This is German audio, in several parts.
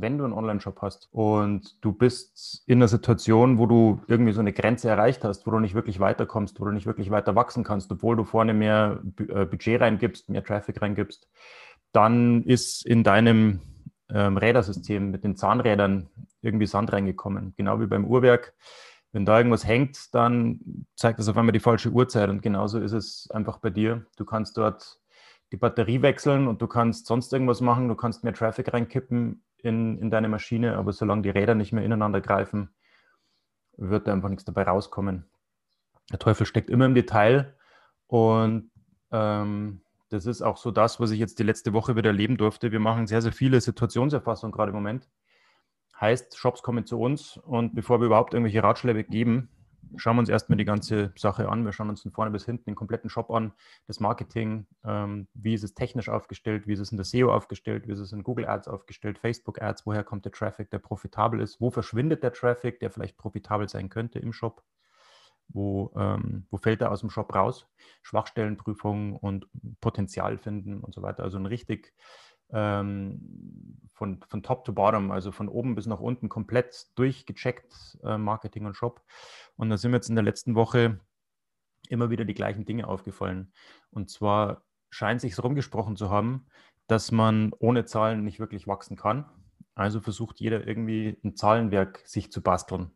Wenn du einen Online-Shop hast und du bist in einer Situation, wo du irgendwie so eine Grenze erreicht hast, wo du nicht wirklich weiterkommst, wo du nicht wirklich weiter wachsen kannst, obwohl du vorne mehr äh, Budget reingibst, mehr Traffic reingibst, dann ist in deinem ähm, Rädersystem mit den Zahnrädern irgendwie Sand reingekommen. Genau wie beim Uhrwerk. Wenn da irgendwas hängt, dann zeigt das auf einmal die falsche Uhrzeit. Und genauso ist es einfach bei dir. Du kannst dort die Batterie wechseln und du kannst sonst irgendwas machen. Du kannst mehr Traffic reinkippen in, in deine Maschine, aber solange die Räder nicht mehr ineinander greifen, wird da einfach nichts dabei rauskommen. Der Teufel steckt immer im Detail und ähm, das ist auch so das, was ich jetzt die letzte Woche wieder erleben durfte. Wir machen sehr, sehr viele Situationserfassungen gerade im Moment. Heißt, Shops kommen zu uns und bevor wir überhaupt irgendwelche Ratschläge geben, schauen wir uns erstmal die ganze Sache an. Wir schauen uns von vorne bis hinten den kompletten Shop an, das Marketing, ähm, wie ist es technisch aufgestellt, wie ist es in der SEO aufgestellt, wie ist es in Google Ads aufgestellt, Facebook Ads, woher kommt der Traffic, der profitabel ist, wo verschwindet der Traffic, der vielleicht profitabel sein könnte im Shop, wo, ähm, wo fällt er aus dem Shop raus, Schwachstellenprüfung und Potenzial finden und so weiter. Also ein richtig ähm, von, von top to bottom, also von oben bis nach unten komplett durchgecheckt, äh, Marketing und Shop. Und da sind mir jetzt in der letzten Woche immer wieder die gleichen Dinge aufgefallen. Und zwar scheint sich rumgesprochen zu haben, dass man ohne Zahlen nicht wirklich wachsen kann. Also versucht jeder irgendwie ein Zahlenwerk sich zu basteln.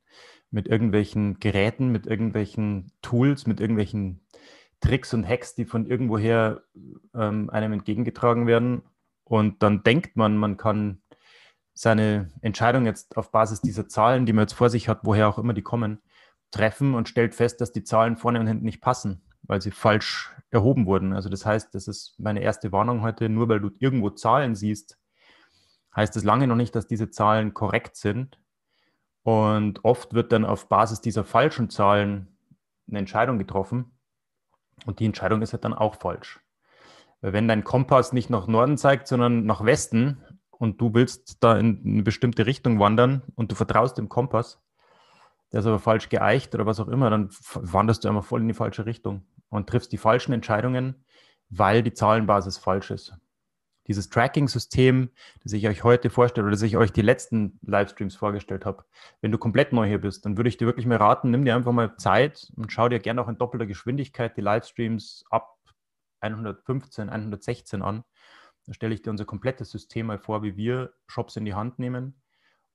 Mit irgendwelchen Geräten, mit irgendwelchen Tools, mit irgendwelchen Tricks und Hacks, die von irgendwoher ähm, einem entgegengetragen werden und dann denkt man, man kann seine Entscheidung jetzt auf Basis dieser Zahlen, die man jetzt vor sich hat, woher auch immer die kommen, treffen und stellt fest, dass die Zahlen vorne und hinten nicht passen, weil sie falsch erhoben wurden. Also das heißt, das ist meine erste Warnung heute, nur weil du irgendwo Zahlen siehst, heißt das lange noch nicht, dass diese Zahlen korrekt sind. Und oft wird dann auf Basis dieser falschen Zahlen eine Entscheidung getroffen. Und die Entscheidung ist halt dann auch falsch. Weil wenn dein Kompass nicht nach Norden zeigt, sondern nach Westen und du willst da in eine bestimmte Richtung wandern und du vertraust dem Kompass, der ist aber falsch geeicht oder was auch immer, dann wanderst du einfach voll in die falsche Richtung und triffst die falschen Entscheidungen, weil die Zahlenbasis falsch ist. Dieses Tracking-System, das ich euch heute vorstelle oder das ich euch die letzten Livestreams vorgestellt habe, wenn du komplett neu hier bist, dann würde ich dir wirklich mal raten, nimm dir einfach mal Zeit und schau dir gerne auch in doppelter Geschwindigkeit die Livestreams ab 115, 116 an. Da stelle ich dir unser komplettes System mal vor, wie wir Shops in die Hand nehmen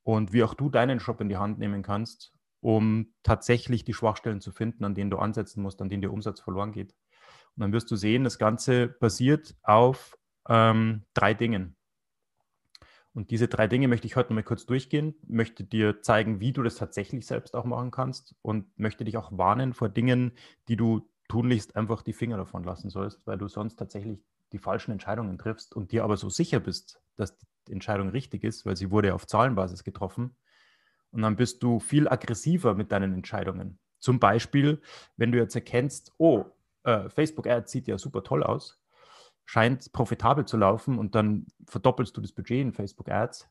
und wie auch du deinen Shop in die Hand nehmen kannst, um tatsächlich die Schwachstellen zu finden, an denen du ansetzen musst, an denen der Umsatz verloren geht. Und dann wirst du sehen, das Ganze basiert auf ähm, drei Dingen. Und diese drei Dinge möchte ich heute mal kurz durchgehen, möchte dir zeigen, wie du das tatsächlich selbst auch machen kannst und möchte dich auch warnen vor Dingen, die du tunlichst einfach die Finger davon lassen sollst, weil du sonst tatsächlich die falschen Entscheidungen triffst und dir aber so sicher bist, dass die Entscheidung richtig ist, weil sie wurde auf Zahlenbasis getroffen. Und dann bist du viel aggressiver mit deinen Entscheidungen. Zum Beispiel, wenn du jetzt erkennst, oh, äh, Facebook Ads sieht ja super toll aus, scheint profitabel zu laufen und dann verdoppelst du das Budget in Facebook Ads.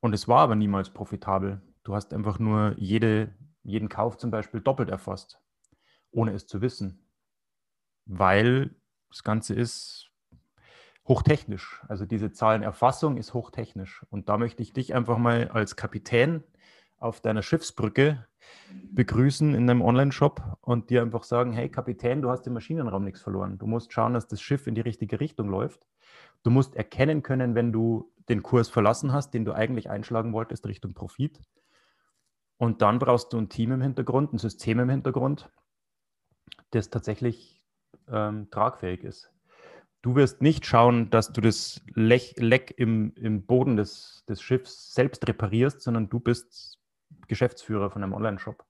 Und es war aber niemals profitabel. Du hast einfach nur jede, jeden Kauf zum Beispiel doppelt erfasst ohne es zu wissen. Weil das Ganze ist hochtechnisch. Also diese Zahlenerfassung ist hochtechnisch. Und da möchte ich dich einfach mal als Kapitän auf deiner Schiffsbrücke begrüßen in deinem Online-Shop und dir einfach sagen, hey Kapitän, du hast im Maschinenraum nichts verloren. Du musst schauen, dass das Schiff in die richtige Richtung läuft. Du musst erkennen können, wenn du den Kurs verlassen hast, den du eigentlich einschlagen wolltest, Richtung Profit. Und dann brauchst du ein Team im Hintergrund, ein System im Hintergrund, das tatsächlich ähm, tragfähig ist. Du wirst nicht schauen, dass du das Lech, Leck im, im Boden des, des Schiffs selbst reparierst, sondern du bist Geschäftsführer von einem Online-Shop.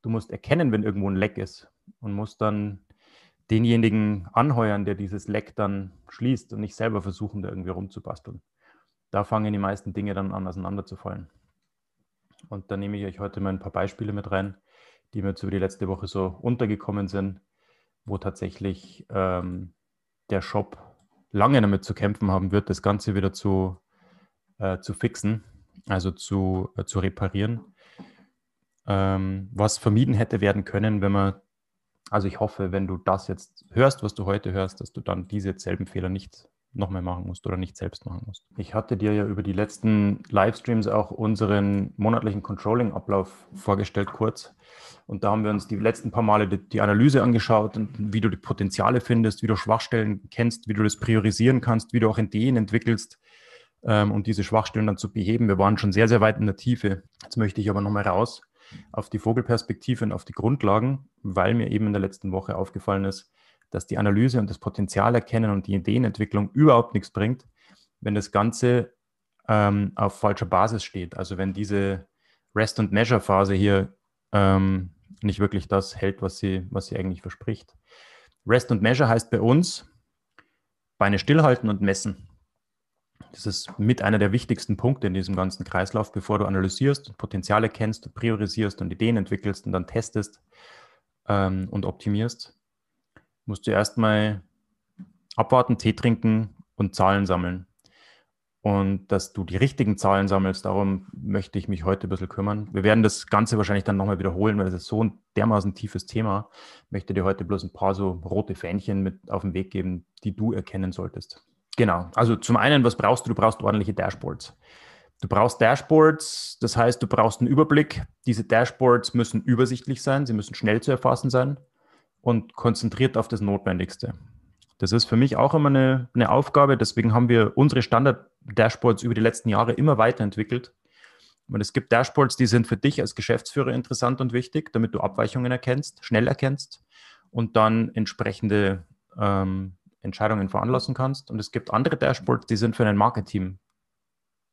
Du musst erkennen, wenn irgendwo ein Leck ist. und muss dann denjenigen anheuern, der dieses Leck dann schließt und nicht selber versuchen, da irgendwie rumzubasteln. Da fangen die meisten Dinge dann an, auseinanderzufallen. Und da nehme ich euch heute mal ein paar Beispiele mit rein, die mir jetzt über die letzte Woche so untergekommen sind, wo tatsächlich ähm, der Shop lange damit zu kämpfen haben wird, das Ganze wieder zu, äh, zu fixen, also zu, äh, zu reparieren. Ähm, was vermieden hätte werden können, wenn man, also ich hoffe, wenn du das jetzt hörst, was du heute hörst, dass du dann diese selben Fehler nicht nochmal machen musst oder nicht selbst machen musst. Ich hatte dir ja über die letzten Livestreams auch unseren monatlichen Controlling-Ablauf vorgestellt, kurz. Und da haben wir uns die letzten paar Male die, die, Analyse angeschaut und wie du die Potenziale findest, wie du Schwachstellen kennst, wie du das priorisieren kannst, wie du auch Ideen entwickelst, ähm, um diese Schwachstellen dann zu beheben. Wir waren schon sehr, sehr weit in der Tiefe. Jetzt möchte ich aber nochmal raus auf die Vogelperspektive und auf die Grundlagen, weil mir eben in der letzten Woche aufgefallen ist, dass die Analyse und das Potenzial erkennen und die Ideenentwicklung überhaupt nichts bringt, wenn das Ganze ähm, auf falscher Basis steht. Also wenn diese Rest- und Measure-Phase hier ähm, nicht wirklich das hält, was sie, was sie eigentlich verspricht. Rest und Measure heißt bei uns Beine stillhalten und messen. Das ist mit einer der wichtigsten Punkte in diesem ganzen Kreislauf, bevor du analysierst und Potenziale kennst priorisierst und Ideen entwickelst und dann testest ähm, und optimierst musst du erstmal abwarten, Tee trinken und Zahlen sammeln. Und dass du die richtigen Zahlen sammelst, darum möchte ich mich heute ein bisschen kümmern. Wir werden das Ganze wahrscheinlich dann nochmal wiederholen, weil das ist so ein dermaßen tiefes Thema. Ich möchte dir heute bloß ein paar so rote Fähnchen mit auf den Weg geben, die du erkennen solltest. Genau. Also zum einen, was brauchst du? Du brauchst ordentliche Dashboards. Du brauchst Dashboards, das heißt, du brauchst einen Überblick. Diese Dashboards müssen übersichtlich sein, sie müssen schnell zu erfassen sein und konzentriert auf das Notwendigste. Das ist für mich auch immer eine, eine Aufgabe. Deswegen haben wir unsere Standard-Dashboards über die letzten Jahre immer weiterentwickelt. Und es gibt Dashboards, die sind für dich als Geschäftsführer interessant und wichtig, damit du Abweichungen erkennst, schnell erkennst und dann entsprechende ähm, Entscheidungen veranlassen kannst. Und es gibt andere Dashboards, die sind für ein Marketing,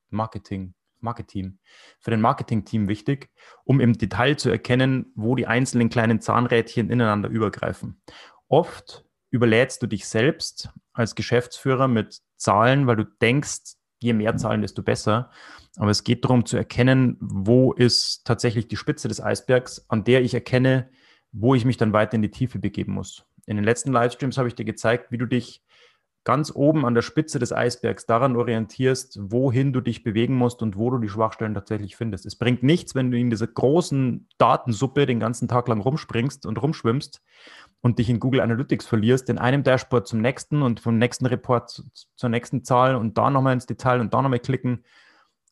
Marketing Marketing, für den Marketing-Team wichtig, um im Detail zu erkennen, wo die einzelnen kleinen Zahnrädchen ineinander übergreifen. Oft überlädst du dich selbst als Geschäftsführer mit Zahlen, weil du denkst, je mehr Zahlen, desto besser. Aber es geht darum zu erkennen, wo ist tatsächlich die Spitze des Eisbergs, an der ich erkenne, wo ich mich dann weiter in die Tiefe begeben muss. In den letzten Livestreams habe ich dir gezeigt, wie du dich ganz oben an der Spitze des Eisbergs daran orientierst, wohin du dich bewegen musst und wo du die Schwachstellen tatsächlich findest. Es bringt nichts, wenn du in dieser großen Datensuppe den ganzen Tag lang rumspringst und rumschwimmst und dich in Google Analytics verlierst, in einem Dashboard zum nächsten und vom nächsten Report zur nächsten Zahl und da nochmal ins Detail und da nochmal klicken.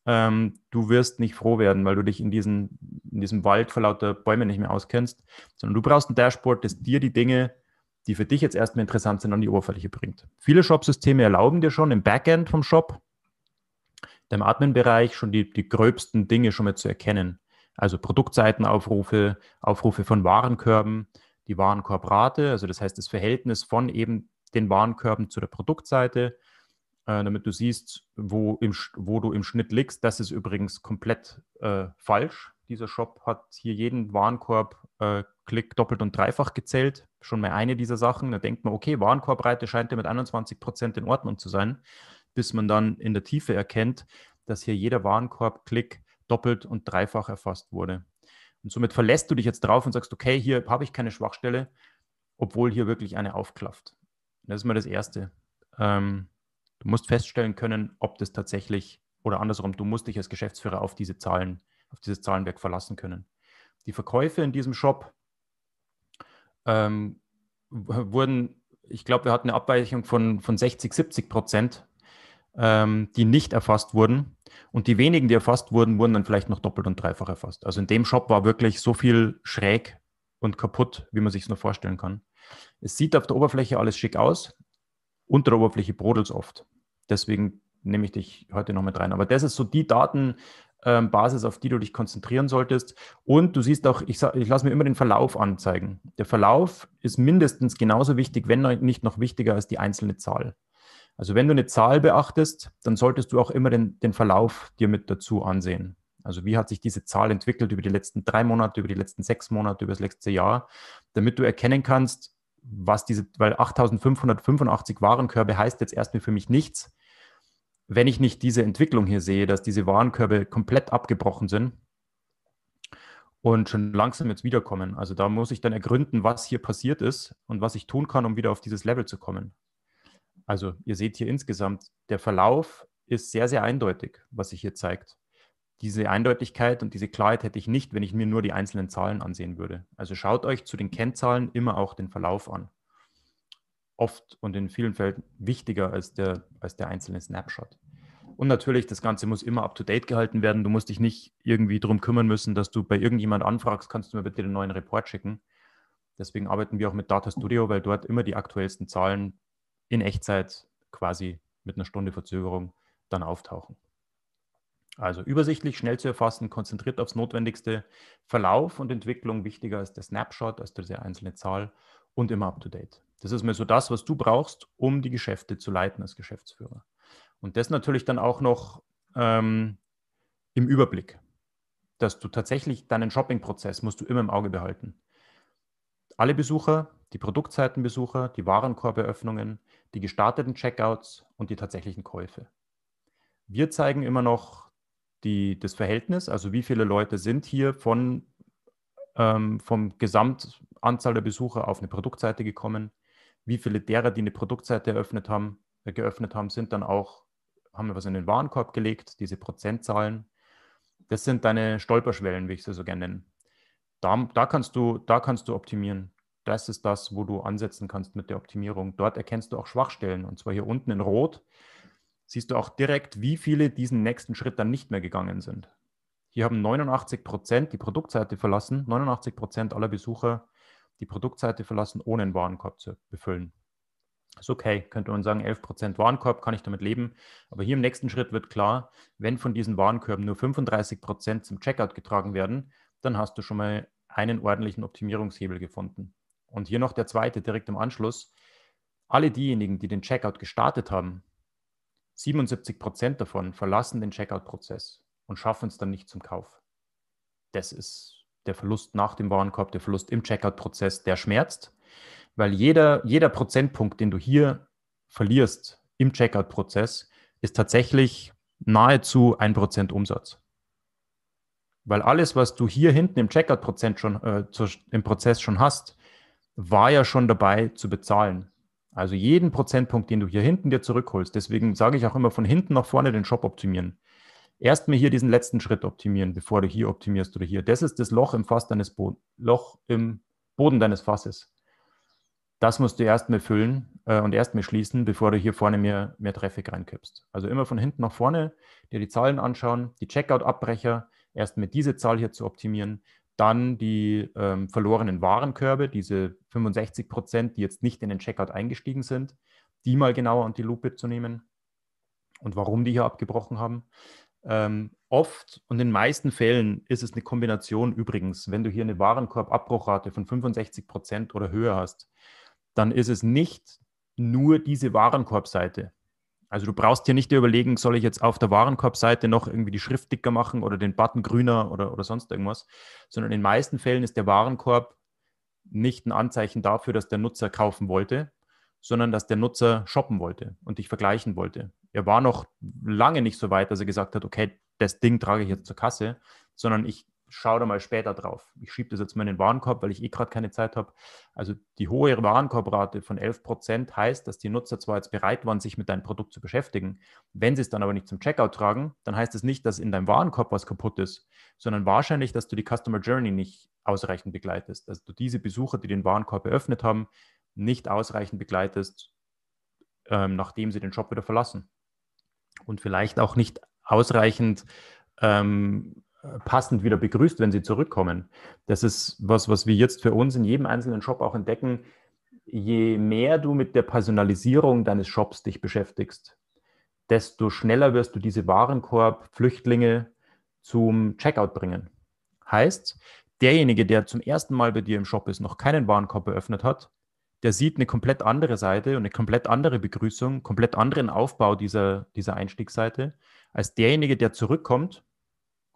Ähm, du wirst nicht froh werden, weil du dich in, diesen, in diesem Wald vor lauter Bäumen nicht mehr auskennst, sondern du brauchst ein Dashboard, das dir die Dinge die für dich jetzt erstmal interessant sind, an die Oberfläche bringt. Viele Shop-Systeme erlauben dir schon im Backend vom Shop, im Admin-Bereich schon die, die gröbsten Dinge schon mal zu erkennen. Also Produktseitenaufrufe, Aufrufe von Warenkörben, die Warenkorbrate, also das heißt das Verhältnis von eben den Warenkörben zu der Produktseite, äh, damit du siehst, wo, im, wo du im Schnitt liegst. Das ist übrigens komplett äh, falsch. Dieser Shop hat hier jeden Warenkorb äh, Klick doppelt und dreifach gezählt. Schon mal eine dieser Sachen. Da denkt man, okay, Warenkorbreite scheint ja mit 21 Prozent in Ordnung zu sein, bis man dann in der Tiefe erkennt, dass hier jeder Warenkorbklick doppelt und dreifach erfasst wurde. Und somit verlässt du dich jetzt drauf und sagst, okay, hier habe ich keine Schwachstelle, obwohl hier wirklich eine aufklafft. Das ist mal das Erste. Ähm, du musst feststellen können, ob das tatsächlich oder andersrum, du musst dich als Geschäftsführer auf diese Zahlen, auf dieses Zahlenwerk verlassen können. Die Verkäufe in diesem Shop ähm, wurden, ich glaube, wir hatten eine Abweichung von, von 60, 70 Prozent, ähm, die nicht erfasst wurden. Und die wenigen, die erfasst wurden, wurden dann vielleicht noch doppelt und dreifach erfasst. Also in dem Shop war wirklich so viel schräg und kaputt, wie man sich es nur vorstellen kann. Es sieht auf der Oberfläche alles schick aus, unter der Oberfläche brodelt es oft. Deswegen nehme ich dich heute noch mit rein. Aber das ist so die Daten, ähm, Basis, auf die du dich konzentrieren solltest. Und du siehst auch, ich, ich lasse mir immer den Verlauf anzeigen. Der Verlauf ist mindestens genauso wichtig, wenn nicht noch wichtiger als die einzelne Zahl. Also wenn du eine Zahl beachtest, dann solltest du auch immer den, den Verlauf dir mit dazu ansehen. Also wie hat sich diese Zahl entwickelt über die letzten drei Monate, über die letzten sechs Monate, über das letzte Jahr, damit du erkennen kannst, was diese, weil 8585 Warenkörbe heißt jetzt erstmal für mich nichts, wenn ich nicht diese Entwicklung hier sehe, dass diese Warenkörbe komplett abgebrochen sind und schon langsam jetzt wiederkommen. Also da muss ich dann ergründen, was hier passiert ist und was ich tun kann, um wieder auf dieses Level zu kommen. Also ihr seht hier insgesamt, der Verlauf ist sehr, sehr eindeutig, was sich hier zeigt. Diese Eindeutigkeit und diese Klarheit hätte ich nicht, wenn ich mir nur die einzelnen Zahlen ansehen würde. Also schaut euch zu den Kennzahlen immer auch den Verlauf an. Oft und in vielen Fällen wichtiger als der, als der einzelne Snapshot. Und natürlich, das Ganze muss immer up-to-date gehalten werden. Du musst dich nicht irgendwie darum kümmern müssen, dass du bei irgendjemand anfragst, kannst du mir bitte den neuen Report schicken. Deswegen arbeiten wir auch mit Data Studio, weil dort immer die aktuellsten Zahlen in Echtzeit quasi mit einer Stunde Verzögerung dann auftauchen. Also übersichtlich, schnell zu erfassen, konzentriert aufs Notwendigste. Verlauf und Entwicklung wichtiger als der Snapshot, als diese einzelne Zahl und immer up-to-date. Das ist mir so das, was du brauchst, um die Geschäfte zu leiten als Geschäftsführer. Und das natürlich dann auch noch ähm, im Überblick, dass du tatsächlich deinen Shopping-Prozess musst du immer im Auge behalten. Alle Besucher, die Produktseitenbesucher, die Warenkorberöffnungen, die gestarteten Checkouts und die tatsächlichen Käufe. Wir zeigen immer noch die, das Verhältnis, also wie viele Leute sind hier von, ähm, vom Gesamtanzahl der Besucher auf eine Produktseite gekommen, wie viele derer, die eine Produktseite eröffnet haben, äh, geöffnet haben, sind dann auch haben wir was in den Warenkorb gelegt, diese Prozentzahlen. Das sind deine Stolperschwellen, wie ich sie so gerne nenne. Da, da, kannst du, da kannst du optimieren. Das ist das, wo du ansetzen kannst mit der Optimierung. Dort erkennst du auch Schwachstellen. Und zwar hier unten in Rot siehst du auch direkt, wie viele diesen nächsten Schritt dann nicht mehr gegangen sind. Hier haben 89 Prozent die Produktseite verlassen, 89 Prozent aller Besucher die Produktseite verlassen, ohne einen Warenkorb zu befüllen. Ist okay, könnte man sagen, 11% Warenkorb, kann ich damit leben. Aber hier im nächsten Schritt wird klar, wenn von diesen Warenkörben nur 35% zum Checkout getragen werden, dann hast du schon mal einen ordentlichen Optimierungshebel gefunden. Und hier noch der zweite direkt im Anschluss. Alle diejenigen, die den Checkout gestartet haben, 77% davon verlassen den Checkout-Prozess und schaffen es dann nicht zum Kauf. Das ist der Verlust nach dem Warenkorb, der Verlust im Checkout-Prozess, der schmerzt weil jeder, jeder Prozentpunkt, den du hier verlierst im Checkout-Prozess, ist tatsächlich nahezu ein Prozent Umsatz. Weil alles, was du hier hinten im Checkout-Prozess schon, äh, im Prozess schon hast, war ja schon dabei zu bezahlen. Also jeden Prozentpunkt, den du hier hinten dir zurückholst. Deswegen sage ich auch immer von hinten nach vorne den Shop optimieren. Erst mal hier diesen letzten Schritt optimieren, bevor du hier optimierst oder hier. Das ist das Loch im Fass deines Boden, Loch im Boden deines Fasses das musst du erstmal füllen äh, und erstmal schließen, bevor du hier vorne mehr, mehr Traffic reinkippst. Also immer von hinten nach vorne dir die Zahlen anschauen, die Checkout-Abbrecher, erstmal diese Zahl hier zu optimieren, dann die ähm, verlorenen Warenkörbe, diese 65 Prozent, die jetzt nicht in den Checkout eingestiegen sind, die mal genauer unter die Lupe zu nehmen und warum die hier abgebrochen haben. Ähm, oft und in den meisten Fällen ist es eine Kombination übrigens, wenn du hier eine Warenkorbabbruchrate von 65 Prozent oder höher hast, dann ist es nicht nur diese Warenkorbseite. Also du brauchst hier nicht überlegen, soll ich jetzt auf der Warenkorbseite noch irgendwie die Schrift dicker machen oder den Button grüner oder, oder sonst irgendwas, sondern in den meisten Fällen ist der Warenkorb nicht ein Anzeichen dafür, dass der Nutzer kaufen wollte, sondern dass der Nutzer shoppen wollte und dich vergleichen wollte. Er war noch lange nicht so weit, dass er gesagt hat, okay, das Ding trage ich jetzt zur Kasse, sondern ich schau da mal später drauf. Ich schiebe das jetzt mal in den Warenkorb, weil ich eh gerade keine Zeit habe. Also die hohe Warenkorbrate von 11 Prozent heißt, dass die Nutzer zwar jetzt bereit waren, sich mit deinem Produkt zu beschäftigen. Wenn sie es dann aber nicht zum Checkout tragen, dann heißt es das nicht, dass in deinem Warenkorb was kaputt ist, sondern wahrscheinlich, dass du die Customer Journey nicht ausreichend begleitest. Dass du diese Besucher, die den Warenkorb eröffnet haben, nicht ausreichend begleitest, ähm, nachdem sie den Shop wieder verlassen. Und vielleicht auch nicht ausreichend ähm, passend wieder begrüßt, wenn sie zurückkommen. Das ist was, was wir jetzt für uns in jedem einzelnen Shop auch entdecken. Je mehr du mit der Personalisierung deines Shops dich beschäftigst, desto schneller wirst du diese Warenkorb-Flüchtlinge zum Checkout bringen. Heißt, derjenige, der zum ersten Mal bei dir im Shop ist, noch keinen Warenkorb eröffnet hat, der sieht eine komplett andere Seite und eine komplett andere Begrüßung, komplett anderen Aufbau dieser, dieser Einstiegsseite, als derjenige, der zurückkommt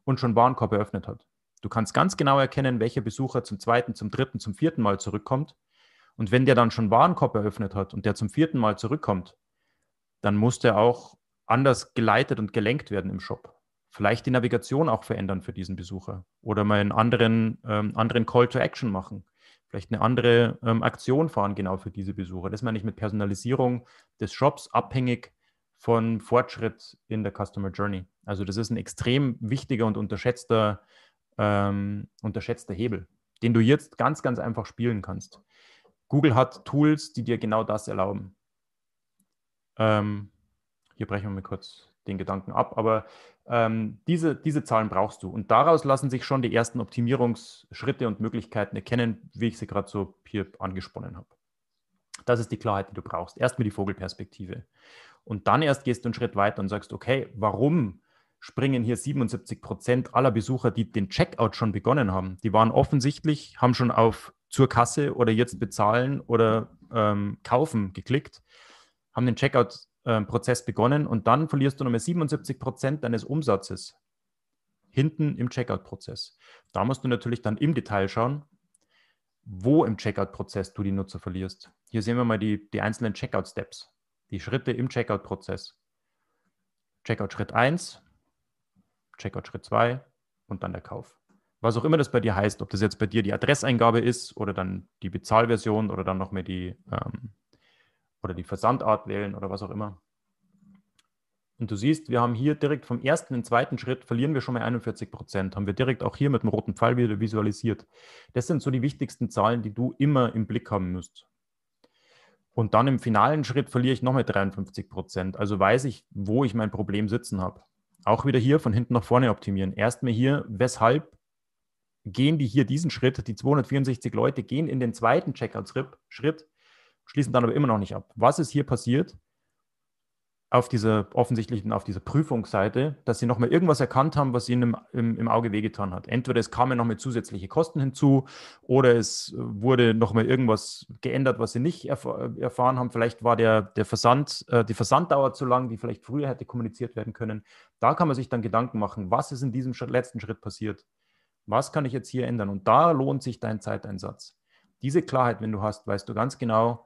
und schon Warenkorb eröffnet hat. Du kannst ganz genau erkennen, welcher Besucher zum zweiten, zum dritten, zum vierten Mal zurückkommt. Und wenn der dann schon Warenkorb eröffnet hat und der zum vierten Mal zurückkommt, dann muss der auch anders geleitet und gelenkt werden im Shop. Vielleicht die Navigation auch verändern für diesen Besucher oder mal einen anderen, ähm, anderen Call to Action machen. Vielleicht eine andere ähm, Aktion fahren genau für diese Besucher. Das meine ich mit Personalisierung des Shops, abhängig von Fortschritt in der Customer Journey. Also das ist ein extrem wichtiger und unterschätzter, ähm, unterschätzter Hebel, den du jetzt ganz, ganz einfach spielen kannst. Google hat Tools, die dir genau das erlauben. Ähm, hier brechen wir mal kurz den Gedanken ab, aber ähm, diese, diese Zahlen brauchst du. Und daraus lassen sich schon die ersten Optimierungsschritte und Möglichkeiten erkennen, wie ich sie gerade so hier angesponnen habe. Das ist die Klarheit, die du brauchst. Erst mit die Vogelperspektive. Und dann erst gehst du einen Schritt weiter und sagst, okay, warum springen hier 77 Prozent aller Besucher, die den Checkout schon begonnen haben? Die waren offensichtlich, haben schon auf zur Kasse oder jetzt bezahlen oder ähm, kaufen geklickt, haben den Ähm, begonnen und dann verlierst du nochmal 77 Prozent deines Umsatzes hinten im Checkout-Prozess. Da musst du natürlich dann im Detail schauen, wo im Checkout-Prozess du die Nutzer verlierst. Hier sehen wir mal die, die einzelnen Checkout-Steps die Schritte im Checkout-Prozess. Checkout Schritt 1, Checkout Schritt 2 und dann der Kauf. Was auch immer das bei dir heißt, ob das jetzt bei dir die Adresseingabe ist oder dann die Bezahlversion oder dann noch mehr die ähm, oder die Versandart wählen oder was auch immer. Und du siehst, wir haben hier direkt vom ersten und zweiten Schritt verlieren wir schon mal 41 Prozent. Haben wir direkt auch hier mit dem roten Pfeil wieder visualisiert. Das sind so die wichtigsten Zahlen, die du immer im Blick haben musst. Und dann im finalen Schritt verliere ich nochmal 53 Prozent. Also weiß ich, wo ich mein Problem sitzen habe. Auch wieder hier von hinten nach vorne optimieren. Erstmal hier, weshalb gehen die hier diesen Schritt? Die 264 Leute gehen in den zweiten Checkout-Schritt, schließen dann aber immer noch nicht ab. Was ist hier passiert? auf dieser offensichtlichen, auf dieser Prüfungsseite, dass sie nochmal irgendwas erkannt haben, was ihnen im, im, im Auge wehgetan hat. Entweder es kamen nochmal zusätzliche Kosten hinzu oder es wurde nochmal irgendwas geändert, was sie nicht erf erfahren haben. Vielleicht war der, der Versand, äh, die Versanddauer zu lang, die vielleicht früher hätte kommuniziert werden können. Da kann man sich dann Gedanken machen, was ist in diesem letzten Schritt passiert? Was kann ich jetzt hier ändern? Und da lohnt sich dein Zeiteinsatz. Diese Klarheit, wenn du hast, weißt du ganz genau,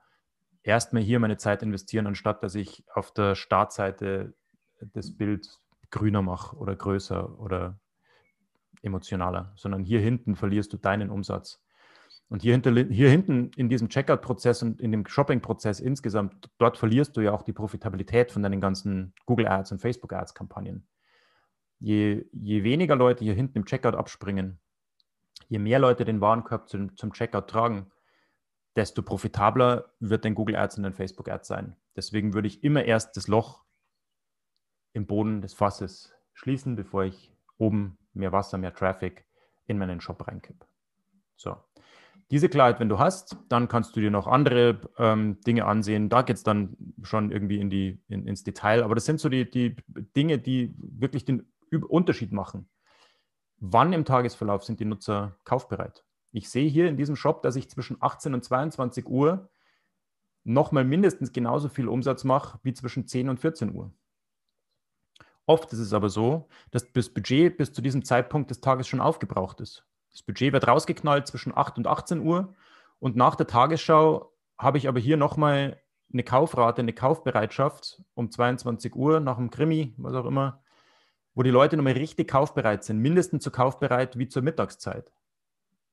erstmal hier meine Zeit investieren, anstatt dass ich auf der Startseite das Bild grüner mache oder größer oder emotionaler, sondern hier hinten verlierst du deinen Umsatz. Und hier, hinter, hier hinten in diesem Checkout-Prozess und in dem Shopping-Prozess insgesamt, dort verlierst du ja auch die Profitabilität von deinen ganzen Google Ads und Facebook Ads-Kampagnen. Je, je weniger Leute hier hinten im Checkout abspringen, je mehr Leute den Warenkorb zum, zum Checkout tragen, desto profitabler wird dein Google Ads und dein Facebook Ads sein. Deswegen würde ich immer erst das Loch im Boden des Fasses schließen, bevor ich oben mehr Wasser, mehr Traffic in meinen Shop reinkippe. So. Diese Klarheit, wenn du hast, dann kannst du dir noch andere ähm, Dinge ansehen. Da geht es dann schon irgendwie in die, in, ins Detail. Aber das sind so die, die Dinge, die wirklich den Unterschied machen. Wann im Tagesverlauf sind die Nutzer kaufbereit? Ich sehe hier in diesem Shop, dass ich zwischen 18 und 22 Uhr nochmal mindestens genauso viel Umsatz mache wie zwischen 10 und 14 Uhr. Oft ist es aber so, dass das Budget bis zu diesem Zeitpunkt des Tages schon aufgebraucht ist. Das Budget wird rausgeknallt zwischen 8 und 18 Uhr und nach der Tagesschau habe ich aber hier nochmal eine Kaufrate, eine Kaufbereitschaft um 22 Uhr nach dem Krimi, was auch immer, wo die Leute nochmal richtig kaufbereit sind, mindestens so kaufbereit wie zur Mittagszeit.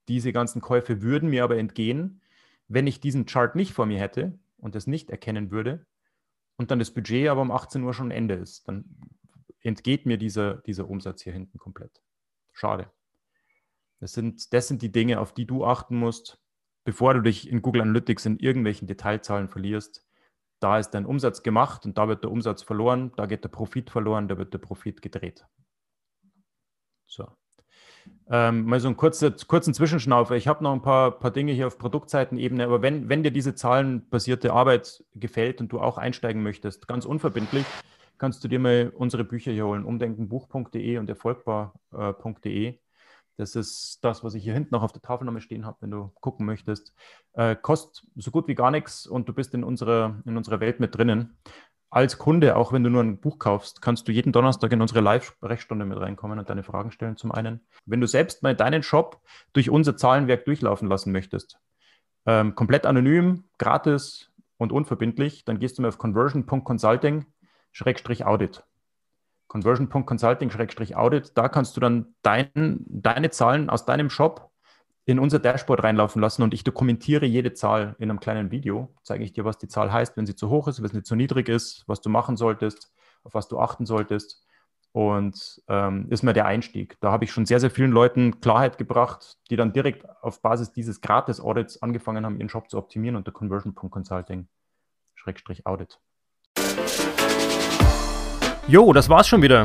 Diese ganzen Käufe würden mir aber entgehen, wenn ich diesen Chart nicht vor mir hätte und das nicht erkennen würde und dann das Budget aber um 18 Uhr schon Ende ist. Dann entgeht mir dieser, dieser Umsatz hier hinten komplett. Schade. Das sind, das sind die Dinge, auf die du achten musst, bevor du dich in Google Analytics in irgendwelchen Detailzahlen verlierst. Da ist dein Umsatz gemacht und da wird der Umsatz verloren, da geht der Profit verloren, da wird der Profit gedreht. So. Ähm, mal so einen kurzen, kurzen Zwischenschnaufer. Ich habe noch ein paar, paar Dinge hier auf Produktseitenebene, aber wenn, wenn dir diese zahlenbasierte Arbeit gefällt und du auch einsteigen möchtest, ganz unverbindlich, kannst du dir mal unsere Bücher hier holen, umdenkenbuch.de und erfolgbar.de. Das ist das, was ich hier hinten noch auf der Tafel stehen habe, wenn du gucken möchtest. Äh, kostet so gut wie gar nichts und du bist in unserer, in unserer Welt mit drinnen. Als Kunde, auch wenn du nur ein Buch kaufst, kannst du jeden Donnerstag in unsere Live-Sprechstunde mit reinkommen und deine Fragen stellen zum einen. Wenn du selbst mal deinen Shop durch unser Zahlenwerk durchlaufen lassen möchtest, ähm, komplett anonym, gratis und unverbindlich, dann gehst du mal auf conversion.consulting-audit. Conversion.consulting-audit, da kannst du dann dein, deine Zahlen aus deinem Shop in unser Dashboard reinlaufen lassen und ich dokumentiere jede Zahl in einem kleinen Video. Zeige ich dir, was die Zahl heißt, wenn sie zu hoch ist, wenn sie zu niedrig ist, was du machen solltest, auf was du achten solltest. Und ähm, ist mir der Einstieg. Da habe ich schon sehr, sehr vielen Leuten Klarheit gebracht, die dann direkt auf Basis dieses Gratis-Audits angefangen haben, ihren Shop zu optimieren unter conversion.consulting-audit. Jo, das war's schon wieder.